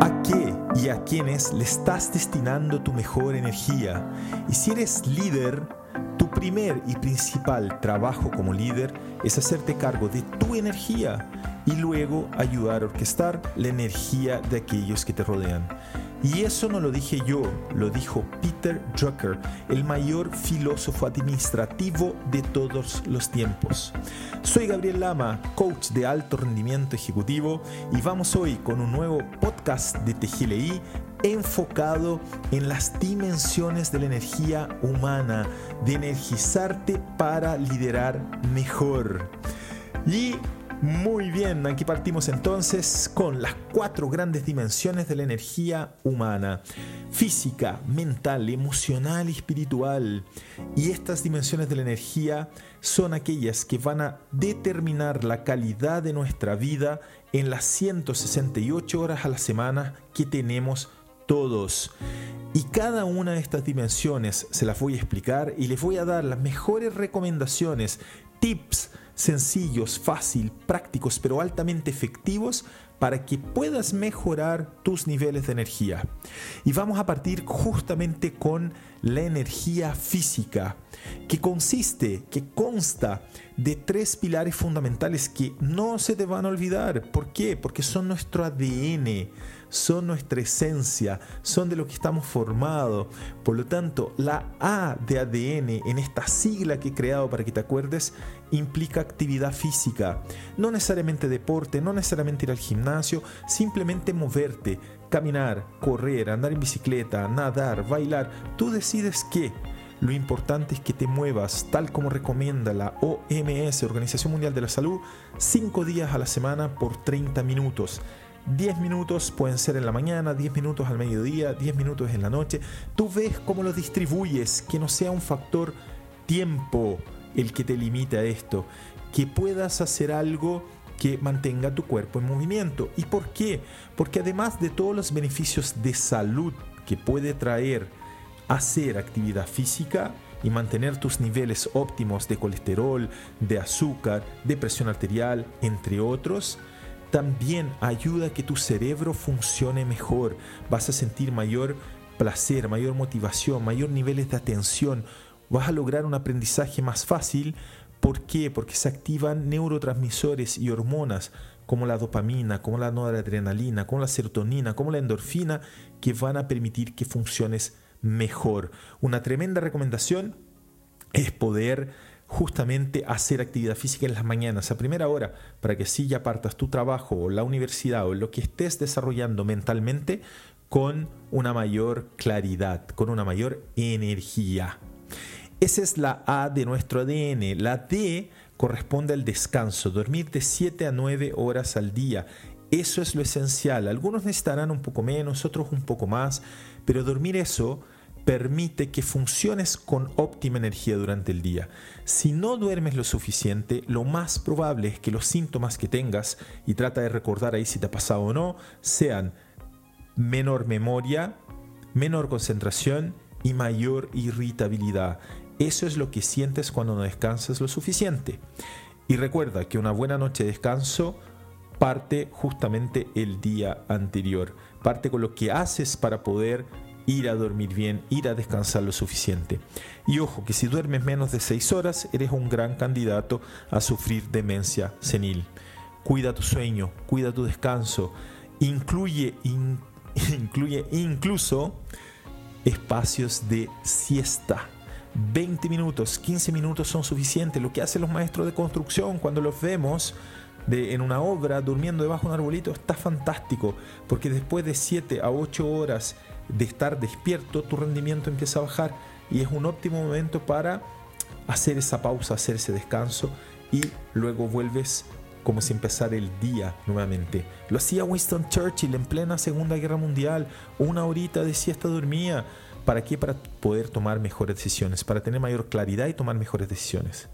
¿A qué y a quiénes le estás destinando tu mejor energía? Y si eres líder, tu primer y principal trabajo como líder es hacerte cargo de tu energía y luego ayudar a orquestar la energía de aquellos que te rodean. Y eso no lo dije yo, lo dijo Peter Drucker, el mayor filósofo administrativo de todos los tiempos. Soy Gabriel Lama, coach de alto rendimiento ejecutivo, y vamos hoy con un nuevo podcast de TGLI enfocado en las dimensiones de la energía humana, de energizarte para liderar mejor. Y muy bien, aquí partimos entonces con las cuatro grandes dimensiones de la energía humana. Física, mental, emocional y espiritual. Y estas dimensiones de la energía son aquellas que van a determinar la calidad de nuestra vida en las 168 horas a la semana que tenemos todos. Y cada una de estas dimensiones se las voy a explicar y les voy a dar las mejores recomendaciones, tips, sencillos, fácil, prácticos, pero altamente efectivos para que puedas mejorar tus niveles de energía. Y vamos a partir justamente con la energía física, que consiste, que consta de tres pilares fundamentales que no se te van a olvidar. ¿Por qué? Porque son nuestro ADN son nuestra esencia, son de lo que estamos formados. Por lo tanto, la A de ADN en esta sigla que he creado para que te acuerdes implica actividad física. No necesariamente deporte, no necesariamente ir al gimnasio, simplemente moverte, caminar, correr, andar en bicicleta, nadar, bailar. Tú decides qué. Lo importante es que te muevas, tal como recomienda la OMS, Organización Mundial de la Salud, 5 días a la semana por 30 minutos. 10 minutos pueden ser en la mañana, 10 minutos al mediodía, 10 minutos en la noche. Tú ves cómo lo distribuyes, que no sea un factor tiempo el que te limite a esto, que puedas hacer algo que mantenga tu cuerpo en movimiento. ¿Y por qué? Porque además de todos los beneficios de salud que puede traer hacer actividad física, y mantener tus niveles óptimos de colesterol, de azúcar, de presión arterial, entre otros, también ayuda a que tu cerebro funcione mejor. Vas a sentir mayor placer, mayor motivación, mayor niveles de atención. Vas a lograr un aprendizaje más fácil. ¿Por qué? Porque se activan neurotransmisores y hormonas como la dopamina, como la noradrenalina, como la serotonina, como la endorfina, que van a permitir que funciones mejor. Una tremenda recomendación es poder justamente hacer actividad física en las mañanas a primera hora para que si ya partas tu trabajo o la universidad o lo que estés desarrollando mentalmente con una mayor claridad, con una mayor energía. Esa es la A de nuestro ADN. La D corresponde al descanso, dormir de 7 a 9 horas al día. Eso es lo esencial. Algunos necesitarán un poco menos, otros un poco más, pero dormir eso permite que funciones con óptima energía durante el día. Si no duermes lo suficiente, lo más probable es que los síntomas que tengas, y trata de recordar ahí si te ha pasado o no, sean menor memoria, menor concentración y mayor irritabilidad. Eso es lo que sientes cuando no descansas lo suficiente. Y recuerda que una buena noche de descanso parte justamente el día anterior. Parte con lo que haces para poder ir a dormir bien, ir a descansar lo suficiente. Y ojo que si duermes menos de 6 horas, eres un gran candidato a sufrir demencia senil. Cuida tu sueño, cuida tu descanso, incluye, incluye incluso espacios de siesta. 20 minutos, 15 minutos son suficientes. Lo que hacen los maestros de construcción cuando los vemos en una obra durmiendo debajo de un arbolito está fantástico, porque después de 7 a 8 horas de estar despierto, tu rendimiento empieza a bajar y es un óptimo momento para hacer esa pausa, hacer ese descanso y luego vuelves como si empezara el día nuevamente. Lo hacía Winston Churchill en plena Segunda Guerra Mundial, una horita de siesta dormía. ¿Para qué? Para poder tomar mejores decisiones, para tener mayor claridad y tomar mejores decisiones.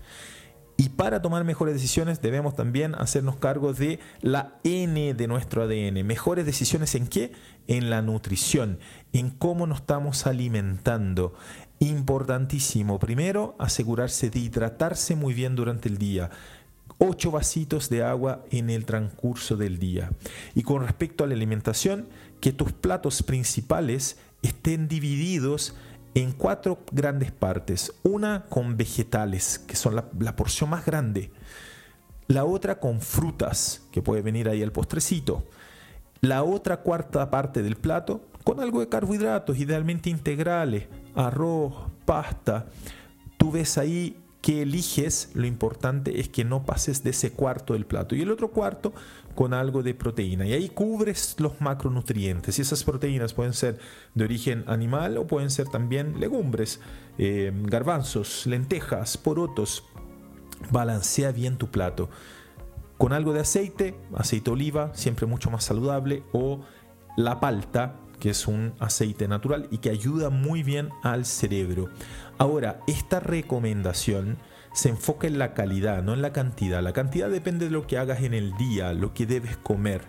Y para tomar mejores decisiones debemos también hacernos cargo de la N de nuestro ADN. ¿Mejores decisiones en qué? En la nutrición, en cómo nos estamos alimentando. Importantísimo, primero, asegurarse de hidratarse muy bien durante el día. 8 vasitos de agua en el transcurso del día. Y con respecto a la alimentación, que tus platos principales estén divididos en cuatro grandes partes. Una con vegetales, que son la, porción más grande. La otra con frutas, que puede venir ahí el postrecito. La otra cuarta parte del plato con algo de carbohidratos, idealmente integrales, arroz, pasta. Tú ves ahí que eliges, lo importante es que no pases de ese cuarto del plato. Y el otro cuarto con algo de proteína. Y ahí cubres los macronutrientes. Y esas proteínas pueden ser de origen animal o pueden ser también legumbres, eh, garbanzos, lentejas, porotos. Balancea bien tu plato. Con algo de aceite, aceite oliva, siempre mucho más saludable, o la palta, que es un aceite natural y que ayuda muy bien al cerebro. Ahora, esta recomendación se enfoca en la calidad, no en la cantidad. La cantidad depende de lo que hagas en el día, lo que debes comer.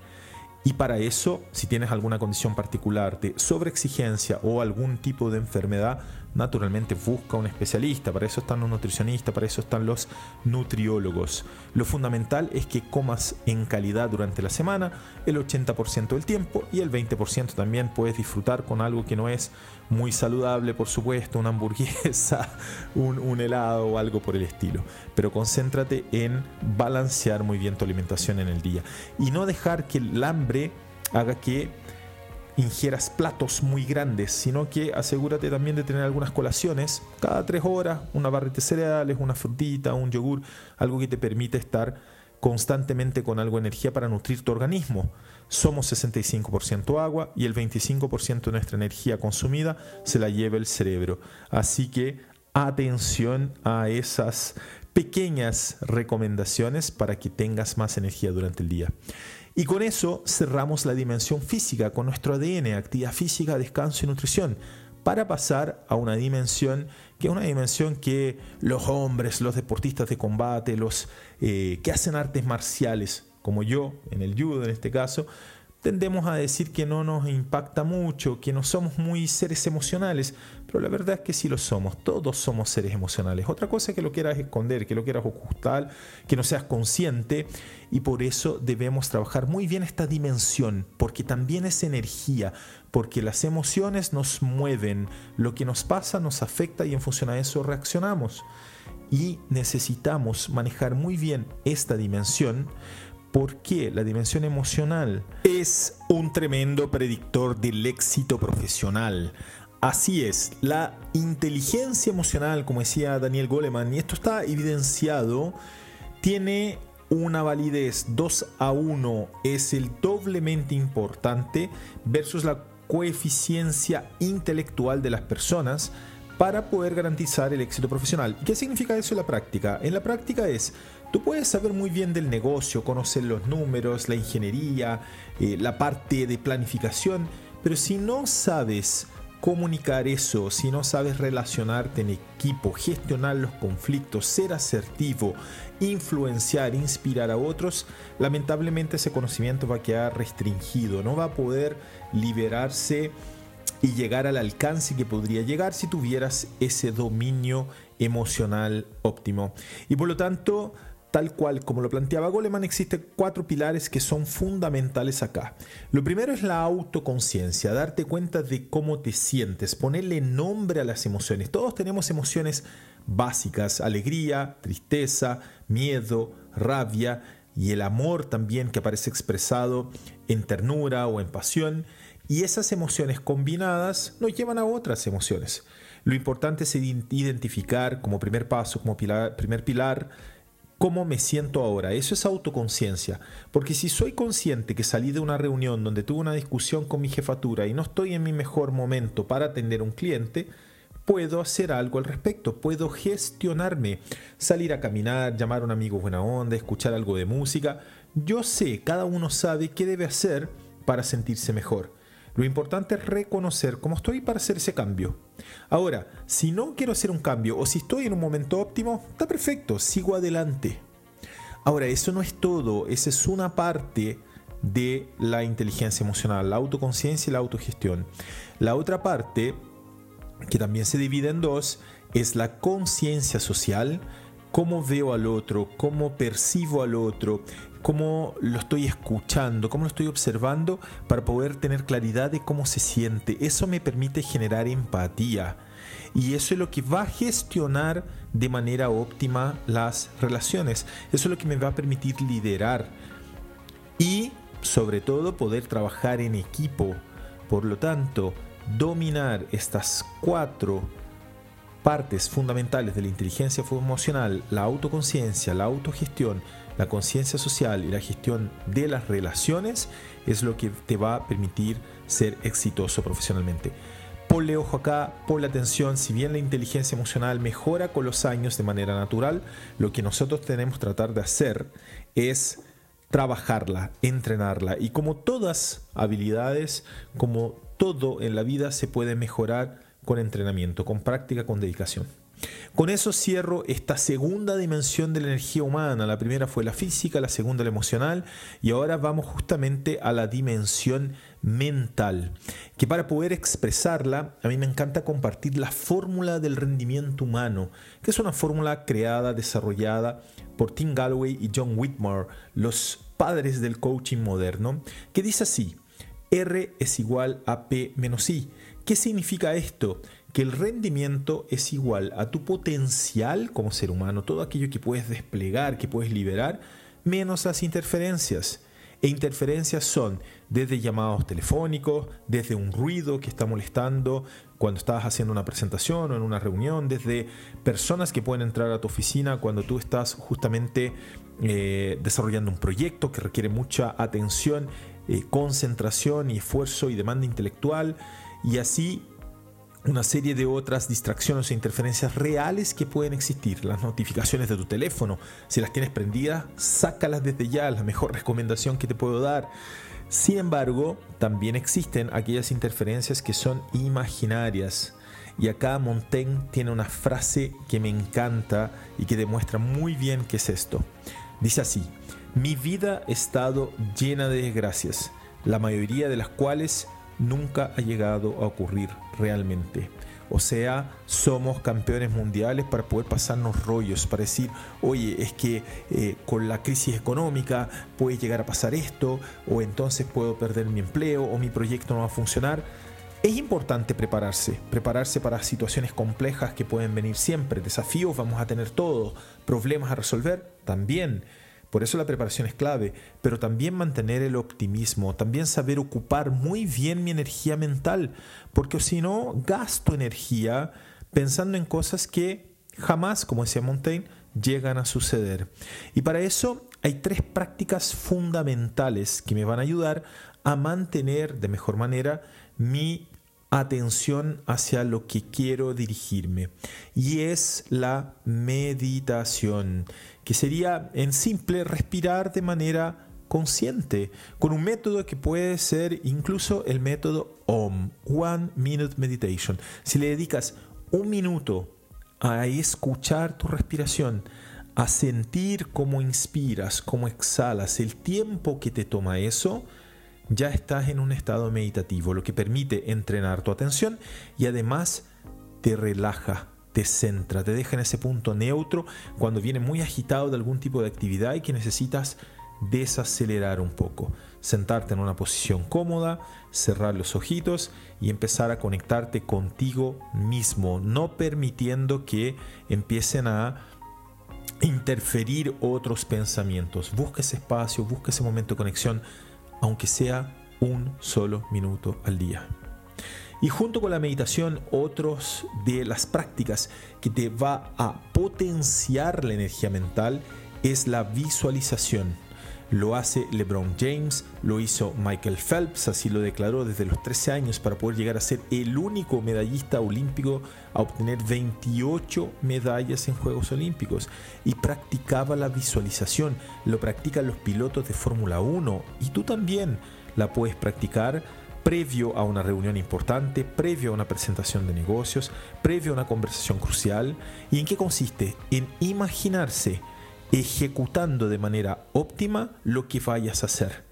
Y para eso, si tienes alguna condición particular de sobreexigencia o algún tipo de enfermedad, naturalmente busca un especialista. Para eso están los nutricionistas, para eso están los nutriólogos. Lo fundamental es que comas en calidad durante la semana, el 80% del tiempo y el 20% también puedes disfrutar con algo que no es muy saludable, por supuesto, una hamburguesa, un, un helado o algo por el estilo. Pero concéntrate en balancear muy bien tu alimentación en el día y no dejar que el hambre haga que ingieras platos muy grandes, sino que asegúrate también de tener algunas colaciones cada tres horas, una barrita de cereales, una frutita, un yogur, algo que te permite estar constantemente con algo de energía para nutrir tu organismo. Somos 65% agua y el 25% de nuestra energía consumida se la lleva el cerebro. Así que atención a esas pequeñas recomendaciones para que tengas más energía durante el día. Y con eso cerramos la dimensión física con nuestro ADN, actividad física, descanso y nutrición, para pasar a una dimensión que es una dimensión que los hombres, los deportistas de combate, los eh, que hacen artes marciales, como yo, en el judo en este caso, tendemos a decir que no nos impacta mucho, que no somos muy seres emocionales, pero la verdad es que sí lo somos, todos somos seres emocionales. Otra cosa es que lo quieras esconder, que lo quieras ocultar, que no seas consciente y por eso debemos trabajar muy bien esta dimensión, porque también es energía, porque las emociones nos mueven, lo que nos pasa nos afecta y en función a eso reaccionamos. Y necesitamos manejar muy bien esta dimensión porque la dimensión emocional es un tremendo predictor del éxito profesional. Así es, la inteligencia emocional, como decía Daniel Goleman, y esto está evidenciado, tiene una validez 2 a 1, es el doblemente importante versus la coeficiencia intelectual de las personas para poder garantizar el éxito profesional. ¿Qué significa eso en la práctica? En la práctica es, tú puedes saber muy bien del negocio, conocer los números, la ingeniería, eh, la parte de planificación, pero si no sabes comunicar eso, si no sabes relacionarte en equipo, gestionar los conflictos, ser asertivo, influenciar, inspirar a otros, lamentablemente ese conocimiento va a quedar restringido, no va a poder liberarse y llegar al alcance que podría llegar si tuvieras ese dominio emocional óptimo. Y por lo tanto, tal cual como lo planteaba Goleman, existen cuatro pilares que son fundamentales acá. Lo primero es la autoconciencia, darte cuenta de cómo te sientes, ponerle nombre a las emociones. Todos tenemos emociones básicas, alegría, tristeza, miedo, rabia y el amor también que aparece expresado en ternura o en pasión. Y esas emociones combinadas nos llevan a otras emociones. Lo importante es identificar como primer paso, como primer pilar, cómo me siento ahora. Eso es autoconciencia. Porque si soy consciente que salí de una reunión donde tuve una discusión con mi jefatura y no estoy en mi mejor momento para atender a un cliente, puedo hacer algo al respecto, puedo gestionarme, salir a caminar, llamar a un amigo buena onda, escuchar algo de música. Yo sé, cada uno sabe qué debe hacer para sentirse mejor. Lo importante es reconocer cómo estoy para hacer ese cambio. Ahora, si no quiero hacer un cambio o si estoy en un momento óptimo, está perfecto, sigo adelante. Ahora, eso no es todo, esa es una parte de la inteligencia emocional, la autoconciencia y la autogestión. La otra parte, que también se divide en dos, es la conciencia social cómo veo al otro, cómo percibo al otro, cómo lo estoy escuchando, cómo lo estoy observando para poder tener claridad de cómo se siente. Eso me permite generar empatía. Y eso es lo que va a gestionar de manera óptima las relaciones. Eso es lo que me va a permitir liderar. Y sobre todo poder trabajar en equipo. Por lo tanto, dominar estas cuatro partes fundamentales de la inteligencia emocional, la autoconciencia, la autogestión, la conciencia social y la gestión de las relaciones es lo que te va a permitir ser exitoso profesionalmente. Ponle ojo acá, ponle atención, si bien la inteligencia emocional mejora con los años de manera natural, lo que nosotros tenemos que tratar de hacer es trabajarla, entrenarla y como todas habilidades, como todo en la vida se puede mejorar con entrenamiento, con práctica, con dedicación. Con eso cierro esta segunda dimensión de la energía humana. La primera fue la física, la segunda la emocional y ahora vamos justamente a la dimensión mental, que para poder expresarla, a mí me encanta compartir la fórmula del rendimiento humano, que es una fórmula creada, desarrollada por Tim Galloway y John Whitmore, los padres del coaching moderno, que dice así, R es igual a P menos I. ¿Qué significa esto? Que el rendimiento es igual a tu potencial como ser humano, todo aquello que puedes desplegar, que puedes liberar, menos las interferencias. E interferencias son desde llamados telefónicos, desde un ruido que está molestando cuando estás haciendo una presentación o en una reunión, desde personas que pueden entrar a tu oficina cuando tú estás justamente eh, desarrollando un proyecto que requiere mucha atención, eh, concentración y esfuerzo y demanda intelectual y así una serie de otras distracciones e interferencias reales que pueden existir. Las notificaciones de tu teléfono, si las tienes prendidas, sácalas desde ya, la mejor recomendación que te puedo dar. Sin embargo, también existen aquellas interferencias que son imaginarias. Y acá Montaigne tiene una frase que me encanta y que demuestra muy bien qué es esto. Dice así, mi vida ha estado llena de desgracias, la mayoría de las cuales nunca ha llegado a ocurrir realmente. O sea, somos campeones mundiales para poder pasarnos rollos, para decir, oye, es que eh, con la crisis económica puede llegar a pasar esto, o entonces puedo perder mi empleo, o mi proyecto no va a funcionar. Es importante prepararse, prepararse para situaciones complejas que pueden venir siempre, desafíos vamos a tener todos, problemas a resolver también por eso la preparación es clave, pero también mantener el optimismo, también saber ocupar muy bien mi energía mental, porque si no, gasto energía pensando en cosas que jamás, como decía Montaigne, llegan a suceder. Y para eso hay tres prácticas fundamentales que me van a ayudar a mantener de mejor manera mi atención hacia lo que quiero dirigirme. Y es la meditación que sería en simple respirar de manera consciente, con un método que puede ser incluso el método OM, One Minute Meditation. Si le dedicas un minuto a escuchar tu respiración, a sentir cómo inspiras, cómo exhalas, el tiempo que te toma eso, ya estás en un estado meditativo, lo que permite entrenar tu atención y además te relaja te centra, te deja en ese punto neutro cuando viene muy agitado de algún tipo de actividad y que necesitas desacelerar un poco, sentarte en una posición cómoda, cerrar los ojitos y empezar a conectarte contigo mismo, no permitiendo que empiecen a interferir otros pensamientos. Busca ese espacio, busca ese momento de conexión, aunque sea un solo minuto al día. Y junto con la meditación, otros de las prácticas que te va a potenciar la energía mental es la visualización. Lo hace LeBron James, lo hizo Michael Phelps, así lo declaró desde los 13 años para poder llegar a ser el único medallista olímpico a obtener 28 medallas en Juegos Olímpicos. Y practicaba la visualización, lo practican los pilotos de Fórmula 1 y tú también la puedes practicar previo a una reunión importante, previo a una presentación de negocios, previo a una conversación crucial. ¿Y en qué consiste? En imaginarse ejecutando de manera óptima lo que vayas a hacer.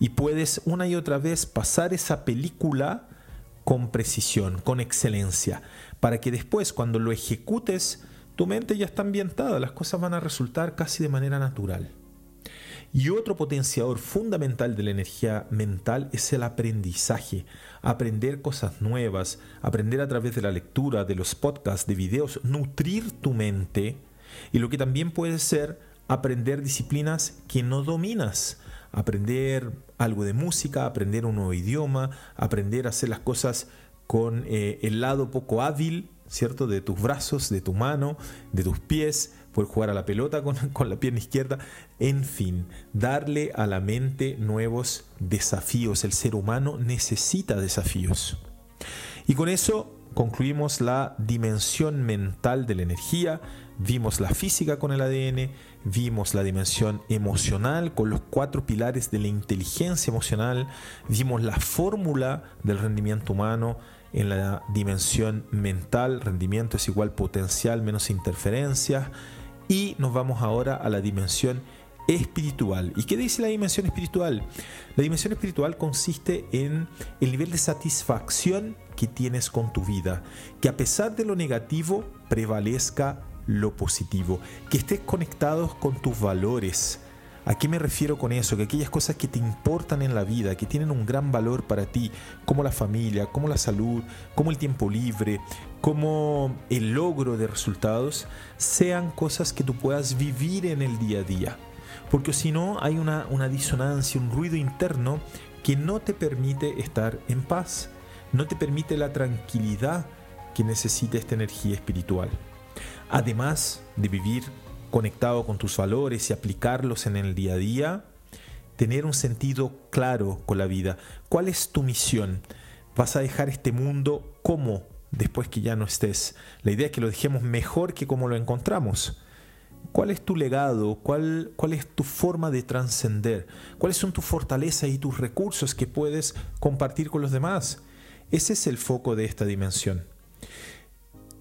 Y puedes una y otra vez pasar esa película con precisión, con excelencia, para que después cuando lo ejecutes tu mente ya está ambientada, las cosas van a resultar casi de manera natural. Y otro potenciador fundamental de la energía mental es el aprendizaje. Aprender cosas nuevas, aprender a través de la lectura, de los podcasts, de videos, nutrir tu mente. Y lo que también puede ser aprender disciplinas que no dominas. Aprender algo de música, aprender un nuevo idioma, aprender a hacer las cosas con eh, el lado poco hábil, ¿cierto? De tus brazos, de tu mano, de tus pies, poder jugar a la pelota con, con, la pierna izquierda, en fin, darle a la mente nuevos desafíos. El ser humano necesita desafíos. Y con eso concluimos la dimensión mental de la energía, vimos la física con el ADN, vimos la dimensión emocional con los cuatro pilares de la inteligencia emocional, vimos la fórmula del rendimiento humano, en la dimensión mental, rendimiento es igual potencial menos interferencias, y nos vamos ahora a la dimensión espiritual. ¿Y qué dice la dimensión espiritual? La dimensión espiritual consiste en el nivel de satisfacción que tienes con tu vida, que a pesar de lo negativo prevalezca lo positivo, que estés conectados con tus valores, ¿A qué me refiero con eso? Que aquellas cosas que te importan en la vida, que tienen un gran valor para ti, como la familia, como la salud, como el tiempo libre, como el logro de resultados, sean cosas que tú puedas vivir en el día a día. Porque si no, hay una, una disonancia, un ruido interno que no te permite estar en paz, no te permite la tranquilidad que necesita esta energía espiritual. Además de vivir conectado con tus valores y aplicarlos en el día a día, tener un sentido claro con la vida. ¿Cuál es tu misión? ¿Vas a dejar este mundo como después que ya no estés? La idea es que lo dejemos mejor que como lo encontramos. ¿Cuál es tu legado? ¿Cuál, cuál es tu forma de trascender? ¿Cuáles son tus fortalezas y tus recursos que puedes compartir con los demás? Ese es el foco de esta dimensión.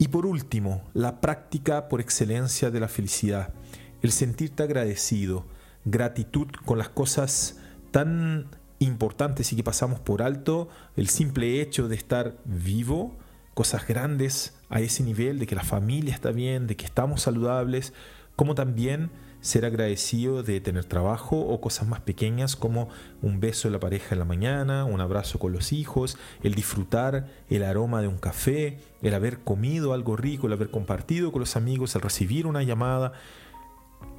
Y por último, la práctica por excelencia de la felicidad, el sentirte agradecido, gratitud con las cosas tan importantes y que pasamos por alto, el simple hecho de estar vivo, cosas grandes a ese nivel, de que la familia está bien, de que estamos saludables, como también ser agradecido de tener trabajo o cosas más pequeñas como un beso de la pareja en la mañana, un abrazo con los hijos, el disfrutar el aroma de un café, el haber comido algo rico, el haber compartido con los amigos, el recibir una llamada.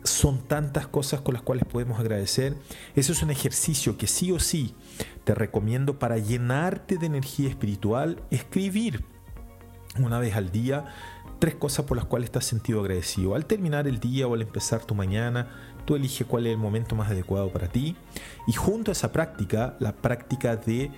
Son tantas cosas con las cuales podemos agradecer. Eso es un ejercicio que sí o sí te recomiendo para llenarte de energía espiritual, escribir una vez al día tres cosas por las cuales estás sentido agradecido. Al terminar el día o al empezar tu mañana, tú eliges cuál es el momento más adecuado para ti. Y junto a esa práctica, la práctica de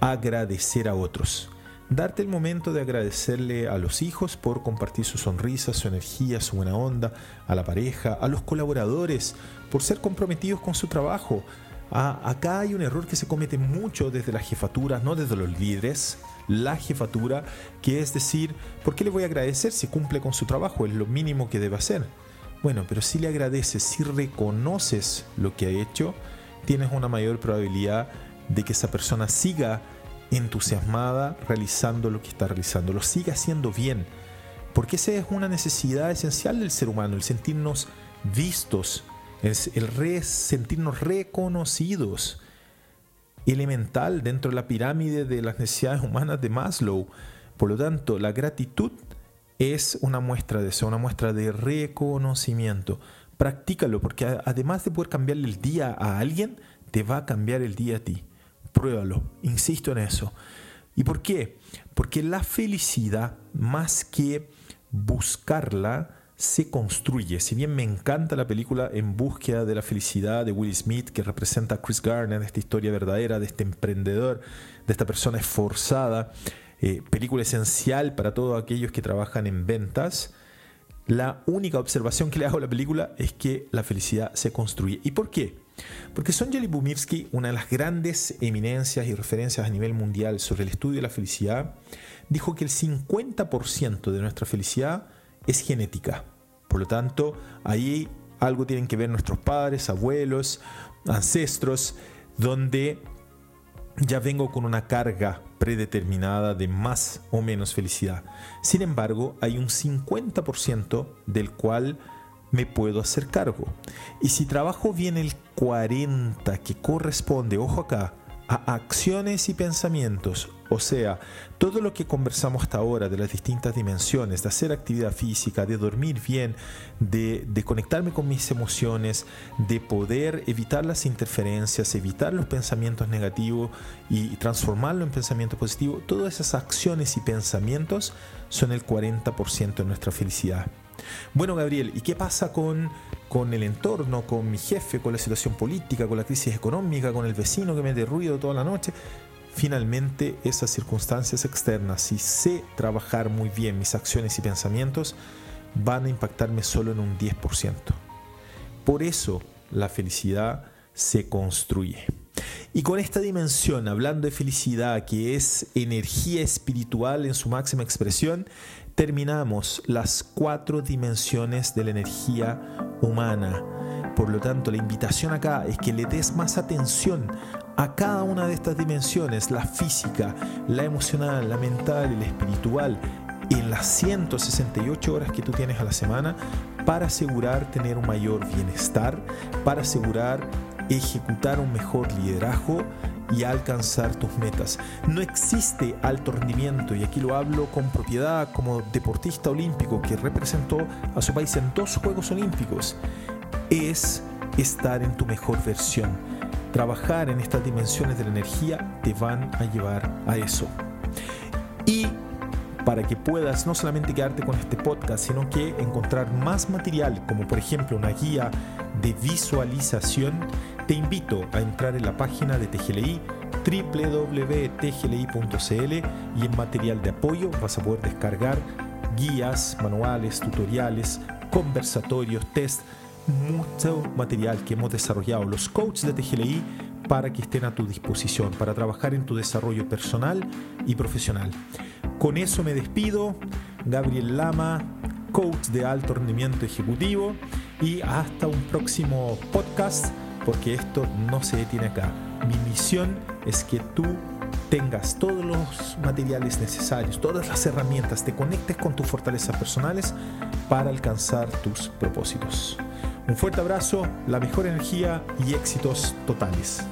agradecer a otros. Darte el momento de agradecerle a los hijos por compartir su sonrisa, su energía, su buena onda, a la pareja, a los colaboradores por ser comprometidos con su trabajo. acá hay un error que se comete mucho desde las jefaturas, no desde los líderes, la jefatura, que es decir, ¿por qué le voy a agradecer si cumple con su trabajo? Es lo mínimo que debe hacer. Bueno, pero si le agradeces, si reconoces lo que ha hecho, tienes una mayor probabilidad de que esa persona siga entusiasmada realizando lo que está realizando, lo siga haciendo bien. Porque esa es una necesidad esencial del ser humano, el sentirnos vistos, el, sentirnos reconocidos elemental dentro de la pirámide de las necesidades humanas de Maslow. Por lo tanto, la gratitud es una muestra de eso, una muestra de reconocimiento. Practícalo porque además de poder cambiarle el día a alguien, te va a cambiar el día a ti. Pruébalo, insisto en eso. ¿Y por qué? Porque la felicidad, más que buscarla, se construye. Si bien me encanta la película En búsqueda de la felicidad de Will Smith, que representa a Chris Garner, esta historia verdadera de este emprendedor, de esta persona esforzada, eh, película esencial para todos aquellos que trabajan en ventas, la única observación que le hago a la película es que la felicidad se construye. ¿Y por qué? Porque Sonja Libumirsky, una de las grandes eminencias y referencias a nivel mundial sobre el estudio de la felicidad, dijo que el 50% de nuestra felicidad es genética. Por lo tanto, ahí algo tienen que ver nuestros padres, abuelos, ancestros, donde ya vengo con una carga predeterminada de más o menos felicidad. Sin embargo, hay un 50% del cual me puedo hacer cargo. Y si trabajo bien el 40% que corresponde, ojo acá, a acciones y pensamientos, o sea, todo lo que conversamos hasta ahora de las distintas dimensiones, de hacer actividad física, de dormir bien, de, conectarme con mis emociones, de poder evitar las interferencias, evitar los pensamientos negativos y transformarlo en pensamiento positivo, todas esas acciones y pensamientos son el 40% de nuestra felicidad. Bueno, Gabriel, ¿y qué pasa con, con el entorno, con mi jefe, con la situación política, con la crisis económica, con el vecino que me de ruido toda la noche? Finalmente, esas circunstancias externas, si sé trabajar muy bien mis acciones y pensamientos, van a impactarme solo en un 10%. Por eso la felicidad se construye. Y con esta dimensión, hablando de felicidad, que es energía espiritual en su máxima expresión, terminamos las cuatro dimensiones de la energía humana. Por lo tanto, la invitación acá es que le des más atención a cada una de estas dimensiones, la física, la emocional, la mental y la espiritual, en las 168 horas que tú tienes a la semana para asegurar tener un mayor bienestar, para asegurar ejecutar un mejor liderazgo y alcanzar tus metas. No existe alto rendimiento, y aquí lo hablo con propiedad como deportista olímpico que representó a su país en dos Juegos Olímpicos, es estar en tu mejor versión. Trabajar en estas dimensiones de la energía te van a llevar a eso. Y para que puedas no solamente quedarte con este podcast, sino que encontrar más material, como por ejemplo una guía de visualización, te invito a entrar en la página de TGLI www.tgli.cl y en material de apoyo vas a poder descargar guías, manuales, tutoriales, conversatorios, test, mucho material que hemos desarrollado los coaches de TGLI para que estén a tu disposición, para trabajar en tu desarrollo personal y profesional. Con eso me despido. Gabriel Lama, coach de alto rendimiento ejecutivo y hasta un próximo podcast porque esto no se detiene acá. Mi misión es que tú tengas todos los materiales necesarios, todas las herramientas, te conectes con tus fortalezas personales para alcanzar tus propósitos. Un fuerte abrazo, la mejor energía y éxitos totales.